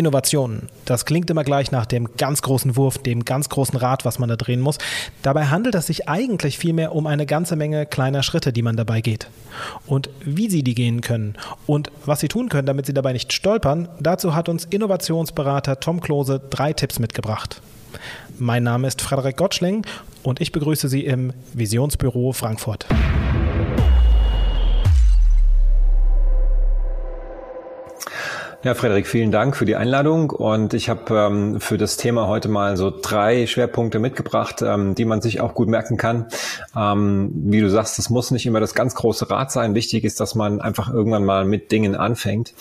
Innovationen. Das klingt immer gleich nach dem ganz großen Wurf, dem ganz großen Rad, was man da drehen muss. Dabei handelt es sich eigentlich vielmehr um eine ganze Menge kleiner Schritte, die man dabei geht. Und wie Sie die gehen können und was Sie tun können, damit Sie dabei nicht stolpern, dazu hat uns Innovationsberater Tom Klose drei Tipps mitgebracht. Mein Name ist Frederik Gottschling und ich begrüße Sie im Visionsbüro Frankfurt. Ja, Frederik, vielen Dank für die Einladung und ich habe ähm, für das Thema heute mal so drei Schwerpunkte mitgebracht, ähm, die man sich auch gut merken kann. Ähm, wie du sagst, es muss nicht immer das ganz große Rad sein. Wichtig ist, dass man einfach irgendwann mal mit Dingen anfängt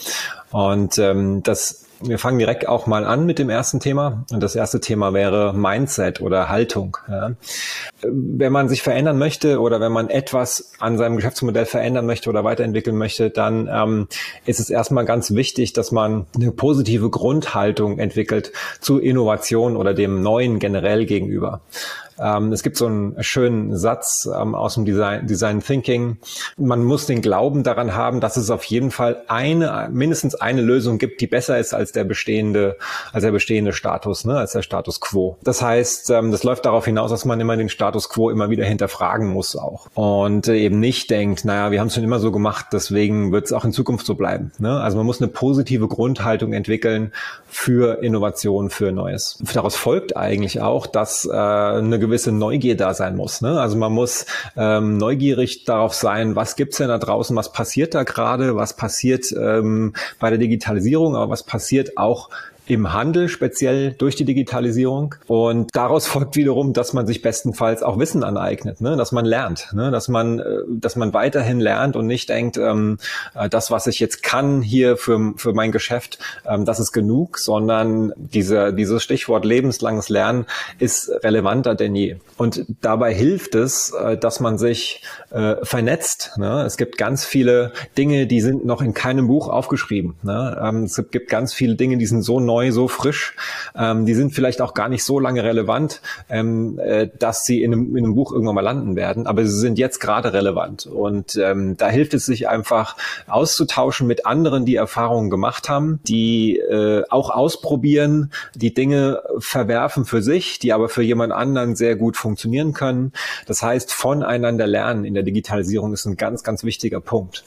und ähm, das wir fangen direkt auch mal an mit dem ersten Thema. Und das erste Thema wäre Mindset oder Haltung. Ja. Wenn man sich verändern möchte oder wenn man etwas an seinem Geschäftsmodell verändern möchte oder weiterentwickeln möchte, dann ähm, ist es erstmal ganz wichtig, dass man eine positive Grundhaltung entwickelt zu Innovation oder dem Neuen generell gegenüber. Ähm, es gibt so einen schönen Satz ähm, aus dem Design, Design Thinking. Man muss den Glauben daran haben, dass es auf jeden Fall eine, mindestens eine Lösung gibt, die besser ist als der bestehende, als der bestehende Status, ne, als der Status quo. Das heißt, ähm, das läuft darauf hinaus, dass man immer den Status quo immer wieder hinterfragen muss auch. Und äh, eben nicht denkt, naja, wir haben es schon immer so gemacht, deswegen wird es auch in Zukunft so bleiben. Ne? Also man muss eine positive Grundhaltung entwickeln für Innovation, für Neues. Daraus folgt eigentlich auch, dass äh, eine gewisse Neugier da sein muss. Ne? Also man muss ähm, neugierig darauf sein, was gibt's denn da draußen, was passiert da gerade, was passiert ähm, bei der Digitalisierung, aber was passiert auch im Handel, speziell durch die Digitalisierung. Und daraus folgt wiederum, dass man sich bestenfalls auch Wissen aneignet, ne? dass man lernt, ne? dass man, äh, dass man weiterhin lernt und nicht denkt, ähm, äh, das, was ich jetzt kann hier für, für mein Geschäft, ähm, das ist genug, sondern diese, dieses Stichwort lebenslanges Lernen ist relevanter denn je. Und dabei hilft es, äh, dass man sich äh, vernetzt. Ne? Es gibt ganz viele Dinge, die sind noch in keinem Buch aufgeschrieben. Ne? Ähm, es gibt ganz viele Dinge, die sind so neu, neu, so frisch. Ähm, die sind vielleicht auch gar nicht so lange relevant, ähm, äh, dass sie in einem, in einem Buch irgendwann mal landen werden, aber sie sind jetzt gerade relevant. Und ähm, da hilft es sich einfach auszutauschen mit anderen, die Erfahrungen gemacht haben, die äh, auch ausprobieren, die Dinge verwerfen für sich, die aber für jemand anderen sehr gut funktionieren können. Das heißt, voneinander lernen in der Digitalisierung ist ein ganz, ganz wichtiger Punkt.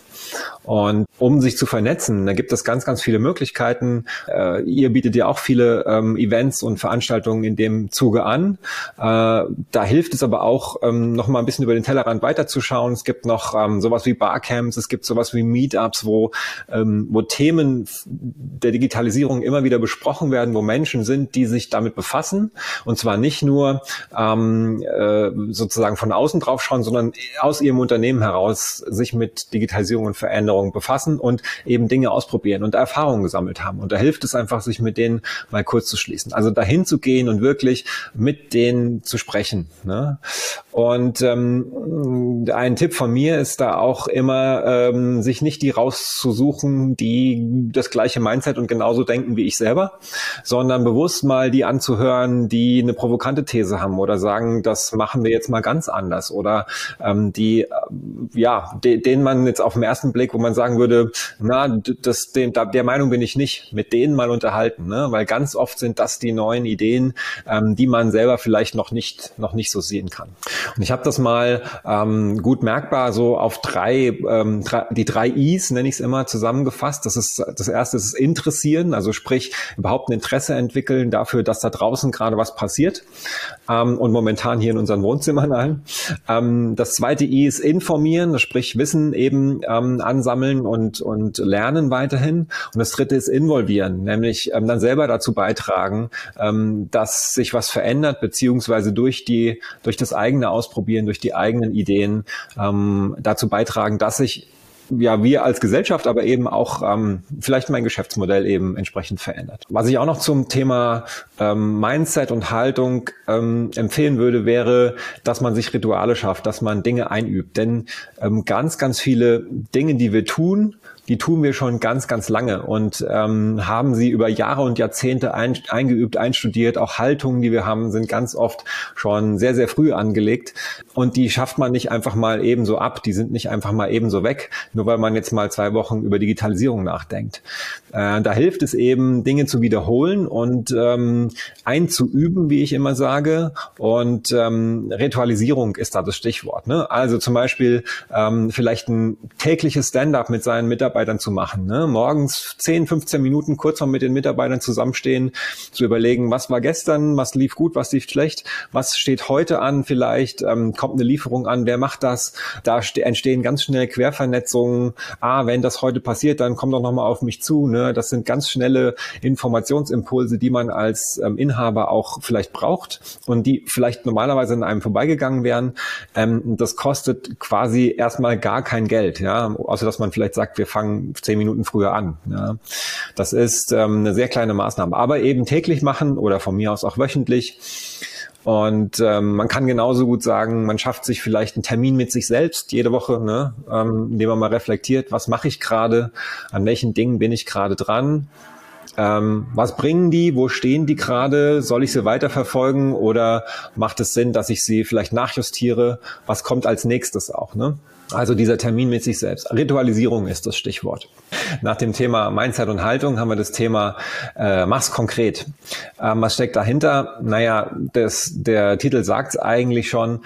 Und um sich zu vernetzen, da gibt es ganz, ganz viele Möglichkeiten. Äh, ihr bietet ja auch viele ähm, Events und Veranstaltungen in dem Zuge an. Äh, da hilft es aber auch, ähm, noch mal ein bisschen über den Tellerrand weiterzuschauen. Es gibt noch ähm, sowas wie Barcamps, es gibt sowas wie Meetups, wo, ähm, wo Themen der Digitalisierung immer wieder besprochen werden, wo Menschen sind, die sich damit befassen. Und zwar nicht nur ähm, äh, sozusagen von außen drauf schauen, sondern aus ihrem Unternehmen heraus sich mit Digitalisierung und Veränderung befassen und eben Dinge ausprobieren und Erfahrungen gesammelt haben. Und da hilft es einfach, sich mit denen mal kurz zu schließen. Also dahin zu gehen und wirklich mit denen zu sprechen. Ne? Und ähm, ein Tipp von mir ist da auch immer, ähm, sich nicht die rauszusuchen, die das gleiche Mindset und genauso denken wie ich selber, sondern bewusst mal die anzuhören, die eine provokante These haben oder sagen, das machen wir jetzt mal ganz anders oder ähm, die, äh, ja, de, denen man jetzt auf den ersten Blick, wo man sagen würde, na, das, den, der Meinung bin ich nicht, mit denen mal unterhalten, ne? weil ganz oft sind das die neuen Ideen, ähm, die man selber vielleicht noch nicht, noch nicht so sehen kann. Und ich habe das mal ähm, gut merkbar so auf drei, ähm, drei die drei Is nenne ich es immer zusammengefasst. Das ist das erste ist interessieren, also sprich überhaupt ein Interesse entwickeln dafür, dass da draußen gerade was passiert ähm, und momentan hier in unseren Wohnzimmern ein. Ähm, das zweite I ist informieren, sprich Wissen eben ähm, ansammeln und und lernen weiterhin. Und das dritte ist involvieren, nämlich ähm, dann selber dazu beitragen, ähm, dass sich was verändert beziehungsweise durch die durch das eigene Ausprobieren, durch die eigenen Ideen ähm, dazu beitragen, dass sich ja, wir als Gesellschaft, aber eben auch ähm, vielleicht mein Geschäftsmodell eben entsprechend verändert. Was ich auch noch zum Thema ähm, Mindset und Haltung ähm, empfehlen würde, wäre, dass man sich Rituale schafft, dass man Dinge einübt. Denn ähm, ganz, ganz viele Dinge, die wir tun, die tun wir schon ganz, ganz lange und ähm, haben sie über Jahre und Jahrzehnte ein, eingeübt, einstudiert. Auch Haltungen, die wir haben, sind ganz oft schon sehr, sehr früh angelegt. Und die schafft man nicht einfach mal ebenso ab. Die sind nicht einfach mal ebenso weg, nur weil man jetzt mal zwei Wochen über Digitalisierung nachdenkt. Äh, da hilft es eben, Dinge zu wiederholen und ähm, einzuüben, wie ich immer sage. Und ähm, Ritualisierung ist da das Stichwort. Ne? Also zum Beispiel ähm, vielleicht ein tägliches Stand-up mit seinen Mitarbeitern zu machen. Ne? Morgens 10, 15 Minuten kurz mal mit den Mitarbeitern zusammenstehen, zu überlegen, was war gestern, was lief gut, was lief schlecht, was steht heute an vielleicht, ähm, kommt eine Lieferung an, wer macht das? Da entstehen ganz schnell Quervernetzungen. Ah, wenn das heute passiert, dann komm doch nochmal auf mich zu. Ne? Das sind ganz schnelle Informationsimpulse, die man als ähm, Inhaber auch vielleicht braucht und die vielleicht normalerweise an einem vorbeigegangen wären. Ähm, das kostet quasi erstmal gar kein Geld, ja, außer dass man vielleicht sagt, wir fangen zehn Minuten früher an. Ja. Das ist ähm, eine sehr kleine Maßnahme, aber eben täglich machen oder von mir aus auch wöchentlich. Und ähm, man kann genauso gut sagen, man schafft sich vielleicht einen Termin mit sich selbst jede Woche, ne, ähm, indem man mal reflektiert, was mache ich gerade, an welchen Dingen bin ich gerade dran, ähm, was bringen die, wo stehen die gerade, soll ich sie weiterverfolgen oder macht es Sinn, dass ich sie vielleicht nachjustiere, was kommt als nächstes auch, ne? Also dieser Termin mit sich selbst. Ritualisierung ist das Stichwort. Nach dem Thema Mindset und Haltung haben wir das Thema äh, Mach's konkret. Ähm, was steckt dahinter? Naja, das, der Titel sagt es eigentlich schon.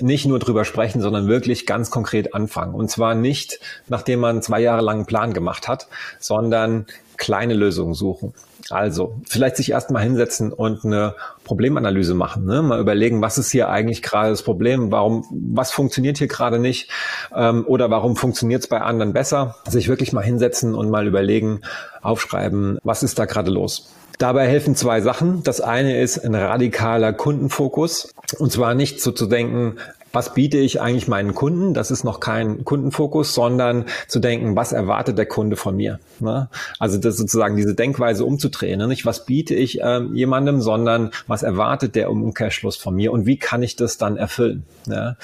Nicht nur drüber sprechen, sondern wirklich ganz konkret anfangen. Und zwar nicht, nachdem man zwei Jahre lang einen Plan gemacht hat, sondern kleine Lösungen suchen. Also vielleicht sich erstmal hinsetzen und eine Problemanalyse machen, ne? mal überlegen, was ist hier eigentlich gerade das Problem, warum, was funktioniert hier gerade nicht ähm, oder warum funktioniert es bei anderen besser. Sich wirklich mal hinsetzen und mal überlegen, aufschreiben, was ist da gerade los. Dabei helfen zwei Sachen. Das eine ist ein radikaler Kundenfokus. Und zwar nicht so zu denken, was biete ich eigentlich meinen Kunden? Das ist noch kein Kundenfokus, sondern zu denken, was erwartet der Kunde von mir? Ne? Also das sozusagen diese Denkweise umzudrehen. Ne? Nicht, was biete ich ähm, jemandem, sondern was erwartet der Umkehrschluss von mir und wie kann ich das dann erfüllen? Ne?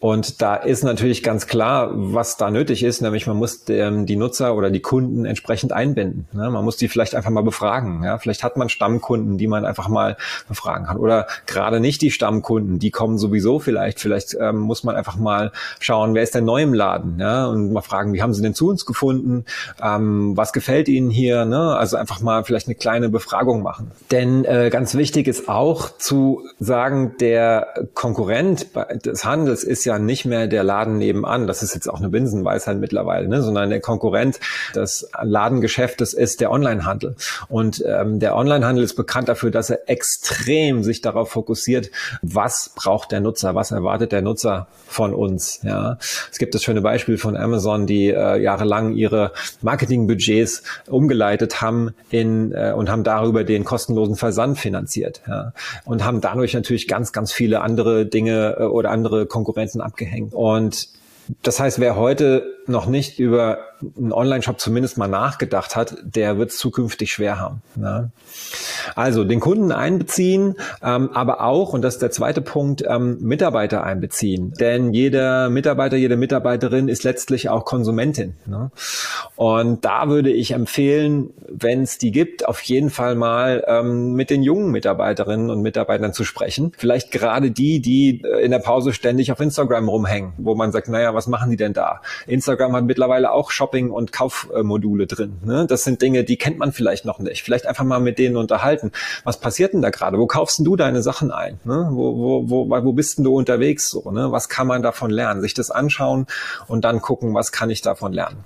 Und da ist natürlich ganz klar, was da nötig ist, nämlich man muss ähm, die Nutzer oder die Kunden entsprechend einbinden. Ne? Man muss die vielleicht einfach mal befragen. Ja? Vielleicht hat man Stammkunden, die man einfach mal befragen kann. Oder gerade nicht die Stammkunden, die kommen sowieso vielleicht, vielleicht ähm, muss man einfach mal schauen, wer ist denn neu im Laden, ja, und mal fragen, wie haben Sie denn zu uns gefunden, ähm, was gefällt Ihnen hier, ne? Also einfach mal vielleicht eine kleine Befragung machen. Denn äh, ganz wichtig ist auch zu sagen, der Konkurrent des Handels ist ja nicht mehr der Laden nebenan. Das ist jetzt auch eine Binsenweisheit mittlerweile, ne? sondern der Konkurrent des Ladengeschäftes ist der Onlinehandel. Und ähm, der Onlinehandel ist bekannt dafür, dass er extrem sich darauf fokussiert, was braucht der Nutzer, was erwartet der Nutzer von uns. Ja, es gibt das schöne Beispiel von Amazon, die äh, jahrelang ihre Marketingbudgets umgeleitet haben in äh, und haben darüber den kostenlosen Versand finanziert. Ja, und haben dadurch natürlich ganz, ganz viele andere Dinge äh, oder andere Konkurrenten abgehängt. Und das heißt, wer heute noch nicht über einen Online-Shop zumindest mal nachgedacht hat, der wird es zukünftig schwer haben. Ne? Also den Kunden einbeziehen, ähm, aber auch, und das ist der zweite Punkt, ähm, Mitarbeiter einbeziehen. Denn jeder Mitarbeiter, jede Mitarbeiterin ist letztlich auch Konsumentin. Ne? Und da würde ich empfehlen, wenn es die gibt, auf jeden Fall mal ähm, mit den jungen Mitarbeiterinnen und Mitarbeitern zu sprechen. Vielleicht gerade die, die äh, in der Pause ständig auf Instagram rumhängen, wo man sagt, naja, was machen die denn da? Instagram hat mittlerweile auch Shopping- und Kaufmodule drin. Ne? Das sind Dinge, die kennt man vielleicht noch nicht. Vielleicht einfach mal mit denen unterhalten. Was passiert denn da gerade? Wo kaufst denn du deine Sachen ein? Ne? Wo, wo, wo, wo bist denn du unterwegs? So, ne? Was kann man davon lernen? Sich das anschauen und dann gucken, was kann ich davon lernen?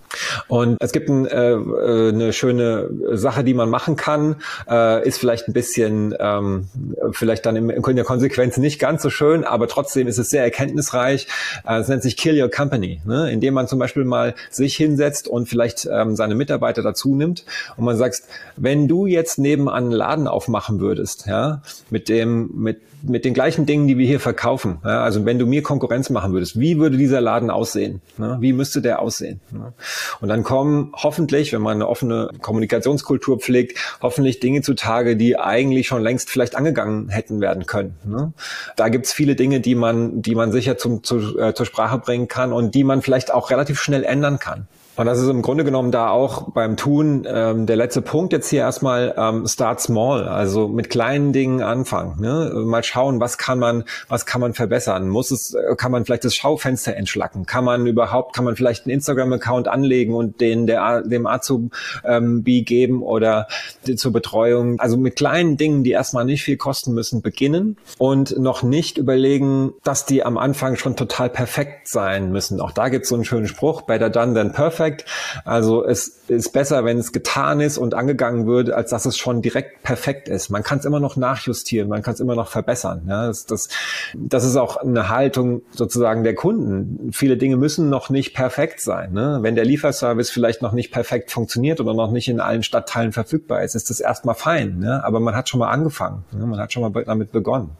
Und es gibt ein, äh, äh eine schöne Sache, die man machen kann, äh, ist vielleicht ein bisschen, ähm, vielleicht dann in der Konsequenz nicht ganz so schön, aber trotzdem ist es sehr erkenntnisreich. Äh, es nennt sich Kill Your Company, ne? indem man zum Beispiel mal sich hinsetzt und vielleicht ähm, seine Mitarbeiter dazu nimmt und man sagt, wenn du jetzt nebenan einen Laden aufmachen würdest, ja, mit dem, mit, mit den gleichen Dingen, die wir hier verkaufen, ja, also wenn du mir Konkurrenz machen würdest, wie würde dieser Laden aussehen? Ne? Wie müsste der aussehen? Ne? Und dann kommen hoffentlich, wenn man eine offene Kommunikationskultur pflegt, hoffentlich Dinge zutage, die eigentlich schon längst vielleicht angegangen hätten werden können. Ne? Da gibt's viele Dinge, die man, die man sicher zum, zu, äh, zur Sprache bringen kann und die man vielleicht auch relativ schnell ändern kann. Und das ist im Grunde genommen da auch beim Tun ähm, der letzte Punkt jetzt hier erstmal ähm, start small, also mit kleinen Dingen anfangen. Ne? Mal schauen, was kann man, was kann man verbessern? Muss es, kann man vielleicht das Schaufenster entschlacken? Kann man überhaupt, kann man vielleicht einen Instagram-Account anlegen und den der dem Azubi ähm, geben oder zur Betreuung? Also mit kleinen Dingen, die erstmal nicht viel kosten müssen, beginnen und noch nicht überlegen, dass die am Anfang schon total perfekt sein müssen. Auch da gibt es so einen schönen Spruch: Better done than perfect perfekt. Also es ist besser, wenn es getan ist und angegangen wird, als dass es schon direkt perfekt ist. Man kann es immer noch nachjustieren, man kann es immer noch verbessern. Ja, das, das, das ist auch eine Haltung sozusagen der Kunden. Viele Dinge müssen noch nicht perfekt sein. Ne? Wenn der Lieferservice vielleicht noch nicht perfekt funktioniert oder noch nicht in allen Stadtteilen verfügbar ist, ist das erstmal fein. Ne? Aber man hat schon mal angefangen. Ne? Man hat schon mal damit begonnen.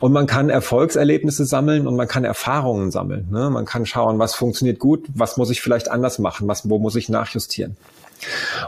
Und man kann Erfolgserlebnisse sammeln und man kann Erfahrungen sammeln. Ne? Man kann schauen, was funktioniert gut, was muss ich vielleicht anders machen, was, wo muss ich nachjustieren.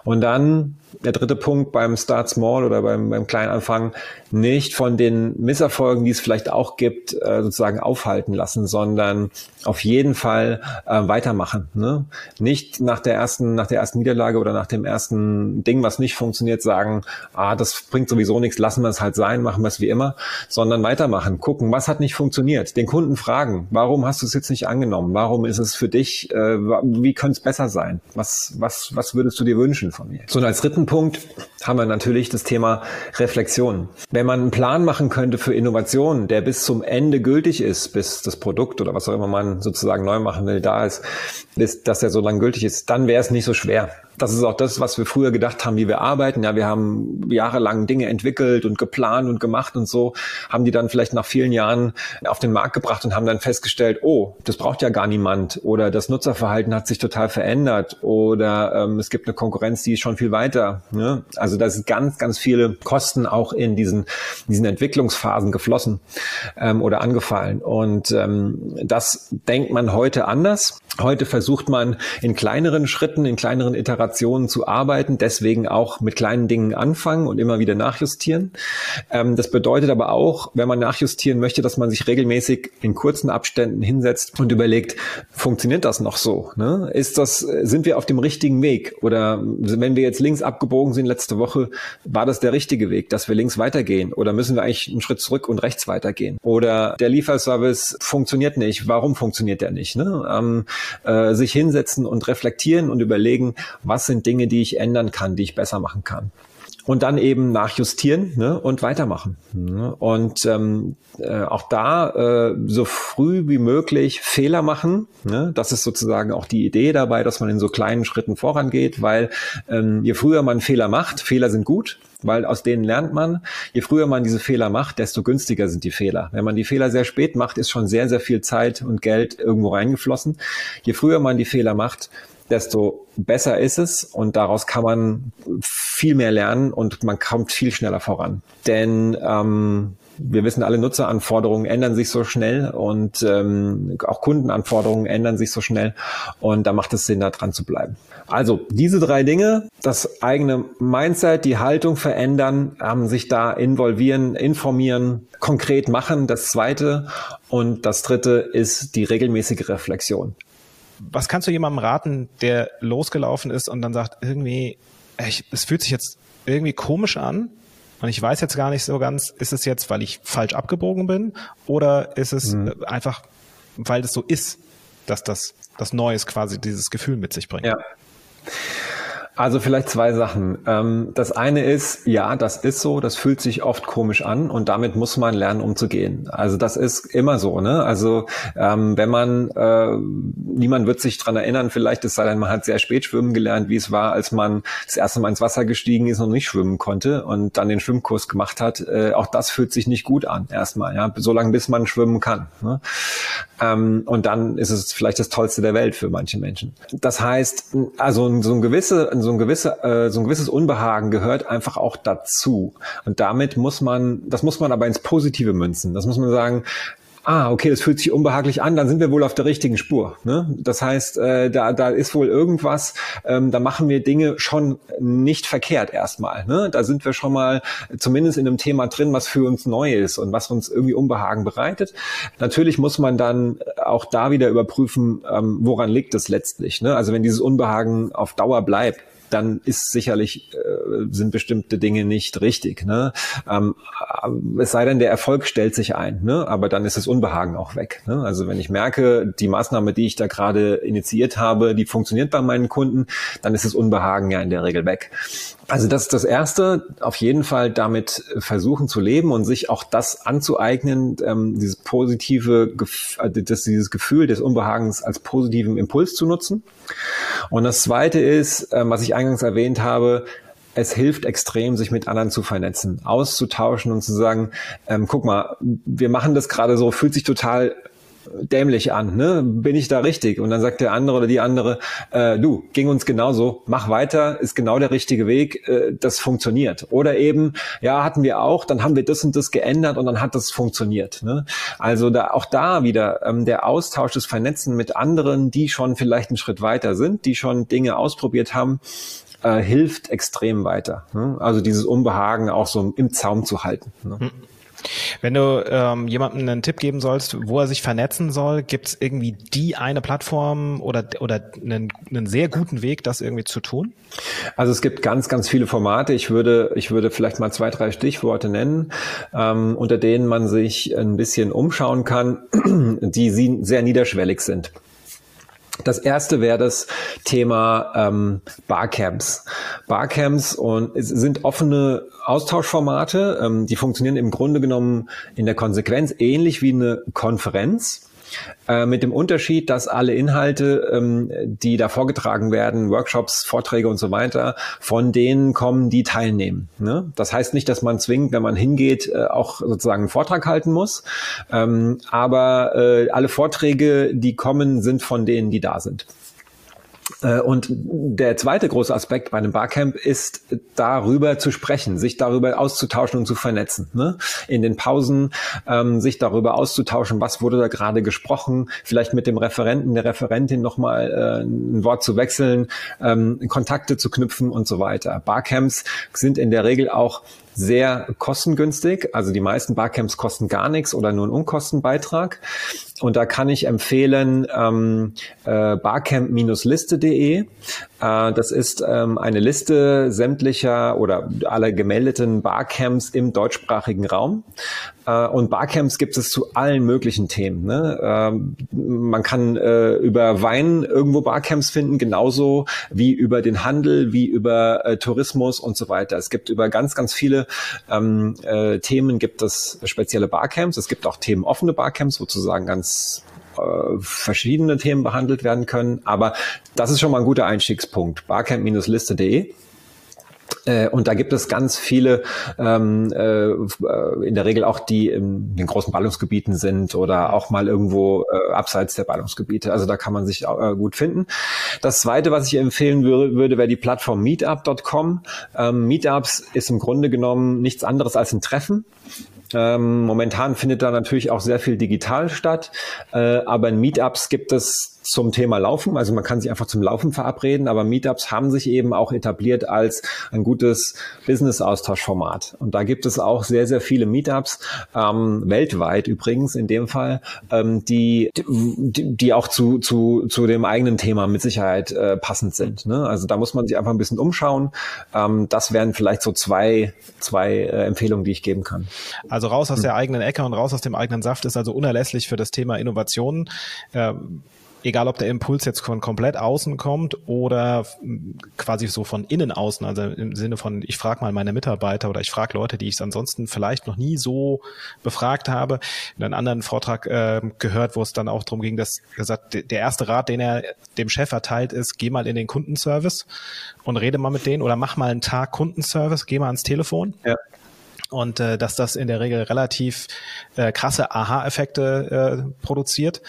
Und dann der dritte Punkt beim Start Small oder beim, beim Kleinanfang, nicht von den Misserfolgen, die es vielleicht auch gibt, äh, sozusagen aufhalten lassen, sondern auf jeden Fall äh, weitermachen. Ne? Nicht nach der ersten, nach der ersten Niederlage oder nach dem ersten Ding, was nicht funktioniert, sagen, ah, das bringt sowieso nichts, lassen wir es halt sein, machen wir es wie immer, sondern weitermachen, gucken, was hat nicht funktioniert, den Kunden fragen, warum hast du es jetzt nicht angenommen, warum ist es für dich, äh, wie könnte es besser sein, was, was, was würdest du dir wünschen von mir? So, und als dritten Punkt haben wir natürlich das Thema Reflexion. Wenn man einen Plan machen könnte für Innovation, der bis zum Ende gültig ist, bis das Produkt oder was auch immer man sozusagen neu machen will, da ist, ist dass er so lange gültig ist, dann wäre es nicht so schwer das ist auch das, was wir früher gedacht haben, wie wir arbeiten. Ja, wir haben jahrelang Dinge entwickelt und geplant und gemacht und so, haben die dann vielleicht nach vielen Jahren auf den Markt gebracht und haben dann festgestellt, oh, das braucht ja gar niemand oder das Nutzerverhalten hat sich total verändert oder ähm, es gibt eine Konkurrenz, die ist schon viel weiter. Ne? Also da sind ganz, ganz viele Kosten auch in diesen, diesen Entwicklungsphasen geflossen ähm, oder angefallen. Und ähm, das denkt man heute anders. Heute versucht man in kleineren Schritten, in kleineren Iterationen zu arbeiten, deswegen auch mit kleinen Dingen anfangen und immer wieder nachjustieren. Ähm, das bedeutet aber auch, wenn man nachjustieren möchte, dass man sich regelmäßig in kurzen Abständen hinsetzt und überlegt, funktioniert das noch so? Ne? Ist das, sind wir auf dem richtigen Weg? Oder wenn wir jetzt links abgebogen sind letzte Woche, war das der richtige Weg, dass wir links weitergehen? Oder müssen wir eigentlich einen Schritt zurück und rechts weitergehen? Oder der Lieferservice funktioniert nicht. Warum funktioniert der nicht? Ne? Ähm, äh, sich hinsetzen und reflektieren und überlegen, was sind Dinge, die ich ändern kann, die ich besser machen kann und dann eben nachjustieren ne, und weitermachen. Ne? Und ähm, äh, auch da äh, so früh wie möglich Fehler machen. Ne? Das ist sozusagen auch die Idee dabei, dass man in so kleinen Schritten vorangeht, weil ähm, je früher man Fehler macht, Fehler sind gut, weil aus denen lernt man. Je früher man diese Fehler macht, desto günstiger sind die Fehler. Wenn man die Fehler sehr spät macht, ist schon sehr, sehr viel Zeit und Geld irgendwo reingeflossen. Je früher man die Fehler macht, desto besser ist es und daraus kann man viel mehr lernen und man kommt viel schneller voran. Denn ähm, wir wissen, alle Nutzeranforderungen ändern sich so schnell und ähm, auch Kundenanforderungen ändern sich so schnell und da macht es Sinn, da dran zu bleiben. Also diese drei Dinge, das eigene Mindset, die Haltung verändern, ähm, sich da involvieren, informieren, konkret machen, das zweite und das dritte ist die regelmäßige Reflexion. Was kannst du jemandem raten, der losgelaufen ist und dann sagt, irgendwie, es fühlt sich jetzt irgendwie komisch an, und ich weiß jetzt gar nicht so ganz, ist es jetzt, weil ich falsch abgebogen bin oder ist es mhm. einfach, weil es so ist, dass das, das Neues quasi dieses Gefühl mit sich bringt? Ja. Also vielleicht zwei Sachen. Ähm, das eine ist, ja, das ist so, das fühlt sich oft komisch an und damit muss man lernen, umzugehen. Also das ist immer so, ne? Also ähm, wenn man, äh, niemand wird sich dran erinnern, vielleicht es sei denn, man hat sehr spät schwimmen gelernt, wie es war, als man das erste Mal ins Wasser gestiegen ist und nicht schwimmen konnte und dann den Schwimmkurs gemacht hat. Äh, auch das fühlt sich nicht gut an, erstmal, ja, solange bis man schwimmen kann. Ne? Ähm, und dann ist es vielleicht das Tollste der Welt für manche Menschen. Das heißt, also so ein gewisse, so ein gewisse, äh, so ein gewisses Unbehagen gehört einfach auch dazu. Und damit muss man, das muss man aber ins Positive münzen. Das muss man sagen, ah, okay, das fühlt sich unbehaglich an, dann sind wir wohl auf der richtigen Spur. Ne? Das heißt, äh, da, da ist wohl irgendwas, ähm, da machen wir Dinge schon nicht verkehrt erstmal. Ne? Da sind wir schon mal zumindest in einem Thema drin, was für uns neu ist und was uns irgendwie Unbehagen bereitet. Natürlich muss man dann auch da wieder überprüfen, ähm, woran liegt es letztlich. Ne? Also wenn dieses Unbehagen auf Dauer bleibt, dann ist sicherlich, äh, sind bestimmte Dinge nicht richtig. Ne? Ähm, es sei denn, der Erfolg stellt sich ein, ne? aber dann ist das Unbehagen auch weg. Ne? Also wenn ich merke, die Maßnahme, die ich da gerade initiiert habe, die funktioniert bei meinen Kunden, dann ist das Unbehagen ja in der Regel weg. Also das ist das Erste, auf jeden Fall damit versuchen zu leben und sich auch das anzueignen, ähm, dieses positive, äh, das, dieses Gefühl des Unbehagens als positiven Impuls zu nutzen. Und das Zweite ist, ähm, was ich eingangs erwähnt habe, es hilft extrem, sich mit anderen zu vernetzen, auszutauschen und zu sagen, ähm, guck mal, wir machen das gerade so, fühlt sich total dämlich an, ne? Bin ich da richtig? Und dann sagt der andere oder die andere, äh, du, ging uns genauso, mach weiter, ist genau der richtige Weg, äh, das funktioniert. Oder eben, ja, hatten wir auch, dann haben wir das und das geändert und dann hat das funktioniert. Ne? Also da auch da wieder ähm, der Austausch, das Vernetzen mit anderen, die schon vielleicht einen Schritt weiter sind, die schon Dinge ausprobiert haben, äh, hilft extrem weiter. Ne? Also dieses Unbehagen auch so im Zaum zu halten. Ne? Hm. Wenn du ähm, jemandem einen Tipp geben sollst, wo er sich vernetzen soll, gibt es irgendwie die eine Plattform oder, oder einen, einen sehr guten Weg, das irgendwie zu tun? Also es gibt ganz, ganz viele Formate. Ich würde, ich würde vielleicht mal zwei, drei Stichworte nennen, ähm, unter denen man sich ein bisschen umschauen kann, die sehr niederschwellig sind. Das erste wäre das Thema ähm, Barcamps. Barcamps und sind offene Austauschformate, ähm, die funktionieren im Grunde genommen in der Konsequenz ähnlich wie eine Konferenz. Äh, mit dem Unterschied, dass alle Inhalte, ähm, die da vorgetragen werden, Workshops, Vorträge und so weiter, von denen kommen, die teilnehmen. Ne? Das heißt nicht, dass man zwingend, wenn man hingeht, äh, auch sozusagen einen Vortrag halten muss. Ähm, aber äh, alle Vorträge, die kommen, sind von denen, die da sind. Äh, und der zweite große Aspekt bei einem Barcamp ist, darüber zu sprechen, sich darüber auszutauschen und zu vernetzen. Ne? In den Pausen ähm, sich darüber auszutauschen, was wurde da gerade gesprochen, vielleicht mit dem Referenten, der Referentin nochmal äh, ein Wort zu wechseln, ähm, Kontakte zu knüpfen und so weiter. Barcamps sind in der Regel auch sehr kostengünstig. Also die meisten Barcamps kosten gar nichts oder nur einen Unkostenbeitrag. Und da kann ich empfehlen ähm, äh, barcamp-liste.de. Äh, das ist ähm, eine Liste sämtlicher oder aller gemeldeten Barcamps im deutschsprachigen Raum. Äh, und Barcamps gibt es zu allen möglichen Themen. Ne? Ähm, man kann äh, über Wein irgendwo Barcamps finden, genauso wie über den Handel, wie über äh, Tourismus und so weiter. Es gibt über ganz, ganz viele ähm, äh, Themen gibt es spezielle Barcamps. Es gibt auch themenoffene Barcamps, sozusagen ganz äh, verschiedene Themen behandelt werden können. Aber das ist schon mal ein guter Einstiegspunkt. Barcamp-liste.de und da gibt es ganz viele, ähm, äh, in der Regel auch die in den großen Ballungsgebieten sind oder auch mal irgendwo äh, abseits der Ballungsgebiete. Also da kann man sich äh, gut finden. Das zweite, was ich empfehlen würde, würde wäre die Plattform meetup.com. Ähm, Meetups ist im Grunde genommen nichts anderes als ein Treffen. Ähm, momentan findet da natürlich auch sehr viel digital statt, äh, aber in Meetups gibt es zum Thema Laufen. Also man kann sich einfach zum Laufen verabreden, aber Meetups haben sich eben auch etabliert als ein gutes Business-Austauschformat. Und da gibt es auch sehr, sehr viele Meetups, ähm, weltweit übrigens in dem Fall, ähm, die, die, die auch zu, zu, zu dem eigenen Thema mit Sicherheit äh, passend sind. Ne? Also da muss man sich einfach ein bisschen umschauen. Ähm, das wären vielleicht so zwei, zwei äh, Empfehlungen, die ich geben kann. Also raus aus hm. der eigenen Ecke und raus aus dem eigenen Saft ist also unerlässlich für das Thema Innovation. Ähm, egal ob der Impuls jetzt von komplett außen kommt oder quasi so von innen außen, also im Sinne von, ich frage mal meine Mitarbeiter oder ich frage Leute, die ich ansonsten vielleicht noch nie so befragt habe. In einem anderen Vortrag äh, gehört, wo es dann auch darum ging, dass gesagt, der erste Rat, den er dem Chef erteilt ist, geh mal in den Kundenservice und rede mal mit denen oder mach mal einen Tag Kundenservice, geh mal ans Telefon. Ja und äh, dass das in der Regel relativ äh, krasse Aha-Effekte äh, produziert.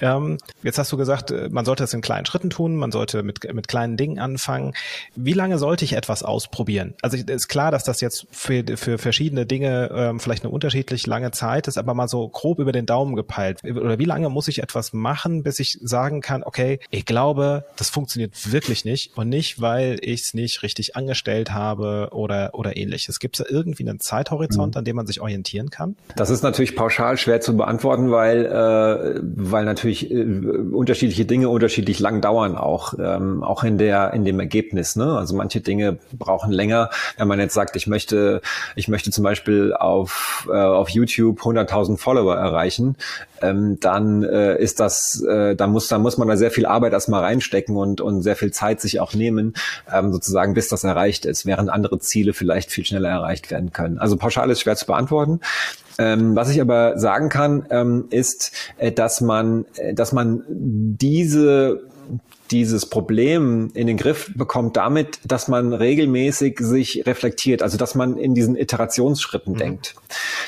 Ähm, jetzt hast du gesagt, äh, man sollte es in kleinen Schritten tun, man sollte mit, mit kleinen Dingen anfangen. Wie lange sollte ich etwas ausprobieren? Also ist klar, dass das jetzt für, für verschiedene Dinge ähm, vielleicht eine unterschiedlich lange Zeit ist, aber mal so grob über den Daumen gepeilt. Oder wie lange muss ich etwas machen, bis ich sagen kann, okay, ich glaube, das funktioniert wirklich nicht und nicht, weil ich es nicht richtig angestellt habe oder, oder ähnliches. Gibt es da irgendwie einen Zeithorizont, mhm. an dem man sich orientieren kann? Das ist natürlich pauschal schwer zu beantworten, weil, äh, weil natürlich äh, unterschiedliche Dinge unterschiedlich lang dauern auch, ähm, auch in der, in dem Ergebnis. Ne? Also manche Dinge brauchen länger. Wenn man jetzt sagt, ich möchte, ich möchte zum Beispiel auf, äh, auf YouTube 100.000 Follower erreichen, ähm, dann äh, ist das, äh, da muss, da muss man da sehr viel Arbeit erstmal reinstecken und, und sehr viel Zeit sich auch nehmen, ähm, sozusagen, bis das erreicht ist, während andere Ziele vielleicht viel schneller erreicht werden können. Also pauschal ist schwer zu beantworten. Ähm, was ich aber sagen kann, ähm, ist, äh, dass man, äh, dass man diese dieses Problem in den Griff bekommt damit, dass man regelmäßig sich reflektiert, also dass man in diesen Iterationsschritten mhm. denkt.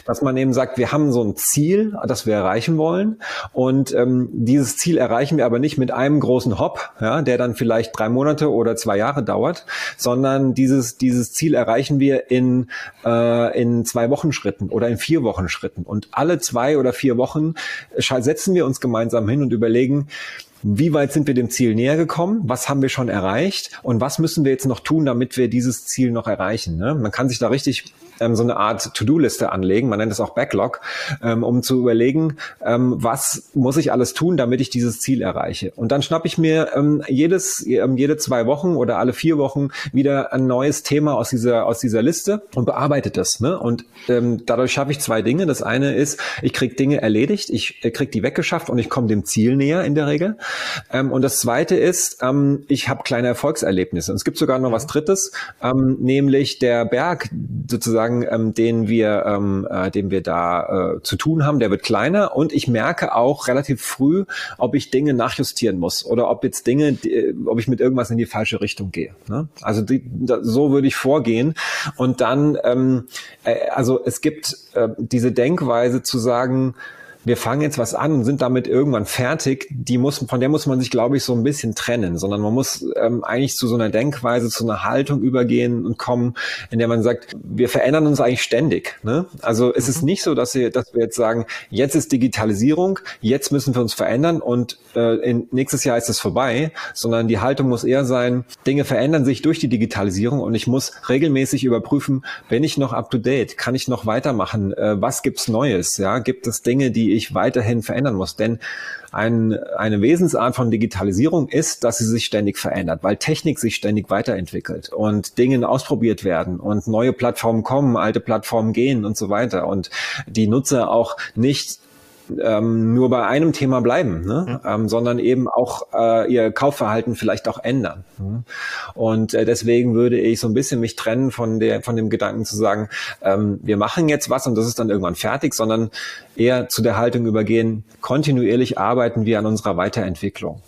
Dass man eben sagt, wir haben so ein Ziel, das wir erreichen wollen und ähm, dieses Ziel erreichen wir aber nicht mit einem großen Hop, ja, der dann vielleicht drei Monate oder zwei Jahre dauert, sondern dieses, dieses Ziel erreichen wir in, äh, in zwei Wochen Schritten oder in vier Wochen Schritten und alle zwei oder vier Wochen setzen wir uns gemeinsam hin und überlegen, wie weit sind wir dem Ziel näher gekommen? Was haben wir schon erreicht? Und was müssen wir jetzt noch tun, damit wir dieses Ziel noch erreichen? Ne? Man kann sich da richtig ähm, so eine Art To-Do-Liste anlegen, man nennt es auch Backlog, ähm, um zu überlegen, ähm, was muss ich alles tun, damit ich dieses Ziel erreiche. Und dann schnappe ich mir ähm, jedes, ähm, jede zwei Wochen oder alle vier Wochen wieder ein neues Thema aus dieser, aus dieser Liste und bearbeite das. Ne? Und ähm, dadurch schaffe ich zwei Dinge. Das eine ist, ich kriege Dinge erledigt, ich äh, kriege die weggeschafft und ich komme dem Ziel näher in der Regel. Ähm, und das zweite ist, ähm, ich habe kleine Erfolgserlebnisse. Und es gibt sogar noch was Drittes, ähm, nämlich der Berg sozusagen sozusagen, ähm, den wir, ähm, äh, den wir da äh, zu tun haben, der wird kleiner und ich merke auch relativ früh, ob ich Dinge nachjustieren muss oder ob jetzt Dinge, die, ob ich mit irgendwas in die falsche Richtung gehe. Ne? Also die, da, so würde ich vorgehen und dann, ähm, äh, also es gibt äh, diese Denkweise zu sagen, wir fangen jetzt was an und sind damit irgendwann fertig, die muss, von der muss man sich, glaube ich, so ein bisschen trennen, sondern man muss ähm, eigentlich zu so einer Denkweise, zu einer Haltung übergehen und kommen, in der man sagt, wir verändern uns eigentlich ständig. Ne? Also es mhm. ist nicht so, dass wir, dass wir jetzt sagen, jetzt ist Digitalisierung, jetzt müssen wir uns verändern und äh, in, nächstes Jahr ist es vorbei, sondern die Haltung muss eher sein, Dinge verändern sich durch die Digitalisierung und ich muss regelmäßig überprüfen, bin ich noch up to date, kann ich noch weitermachen, äh, was gibt's Neues, ja, gibt es Dinge, die ich weiterhin verändern muss. Denn ein, eine Wesensart von Digitalisierung ist, dass sie sich ständig verändert, weil Technik sich ständig weiterentwickelt und Dinge ausprobiert werden und neue Plattformen kommen, alte Plattformen gehen und so weiter und die Nutzer auch nicht ähm, nur bei einem Thema bleiben, ne? Ja. ähm, sondern eben auch äh, ihr Kaufverhalten vielleicht auch ändern. Mhm. Und äh, deswegen würde ich so ein bisschen mich trennen von der von dem Gedanken zu sagen, ähm, wir machen jetzt was und das ist dann irgendwann fertig, sondern eher zu der Haltung übergehen, kontinuierlich arbeiten wir an unserer Weiterentwicklung.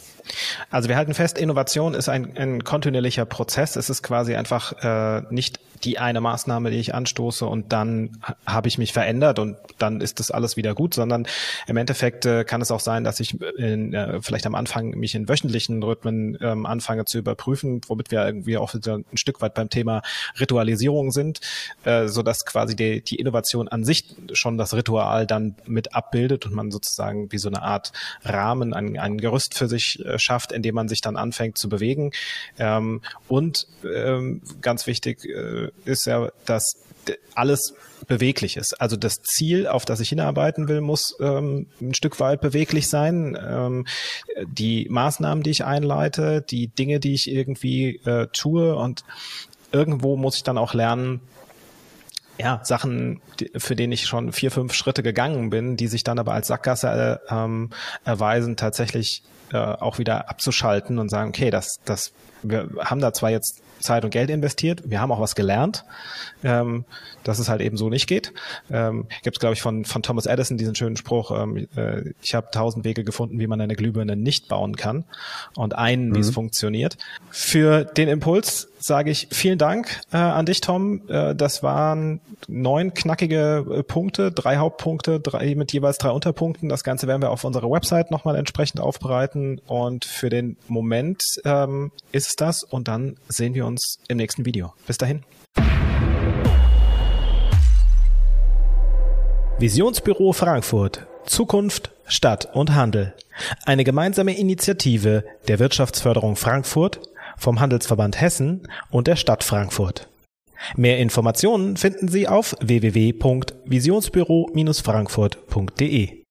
Also wir halten fest, Innovation ist ein, ein kontinuierlicher Prozess. Es ist quasi einfach äh, nicht die eine Maßnahme, die ich anstoße und dann habe ich mich verändert und dann ist das alles wieder gut, sondern im Endeffekt äh, kann es auch sein, dass ich in, äh, vielleicht am Anfang mich in wöchentlichen Rhythmen ähm, anfange zu überprüfen, womit wir irgendwie auch ein Stück weit beim Thema Ritualisierung sind, äh, so dass quasi die, die Innovation an sich schon das Ritual dann mit abbildet und man sozusagen wie so eine Art Rahmen, ein, ein Gerüst für sich äh, schafft, in dem man sich dann anfängt zu bewegen. Ähm, und ähm, ganz wichtig äh, ist ja, dass alles beweglich ist. Also das Ziel, auf das ich hinarbeiten will, muss ähm, ein Stück weit beweglich sein. Ähm, die Maßnahmen, die ich einleite, die Dinge, die ich irgendwie äh, tue und irgendwo muss ich dann auch lernen, ja, Sachen, für denen ich schon vier, fünf Schritte gegangen bin, die sich dann aber als Sackgasse äh, ähm, erweisen, tatsächlich äh, auch wieder abzuschalten und sagen, okay, das, das, wir haben da zwar jetzt Zeit und Geld investiert, wir haben auch was gelernt, ähm, dass es halt eben so nicht geht. Ähm, Gibt es, glaube ich, von, von Thomas Edison diesen schönen Spruch, ähm, äh, ich habe tausend Wege gefunden, wie man eine Glühbirne nicht bauen kann und einen, mhm. wie es funktioniert. Für den Impuls sage ich vielen Dank äh, an dich, Tom. Äh, das waren neun knackige äh, Punkte, drei Hauptpunkte, drei mit jeweils drei Unterpunkten. Das Ganze werden wir auf unserer Website nochmal entsprechend aufbereiten. Und für den Moment ähm, ist es das. Und dann sehen wir uns im nächsten Video. Bis dahin. Visionsbüro Frankfurt. Zukunft, Stadt und Handel. Eine gemeinsame Initiative der Wirtschaftsförderung Frankfurt, vom Handelsverband Hessen und der Stadt Frankfurt. Mehr Informationen finden Sie auf www.visionsbüro-frankfurt.de.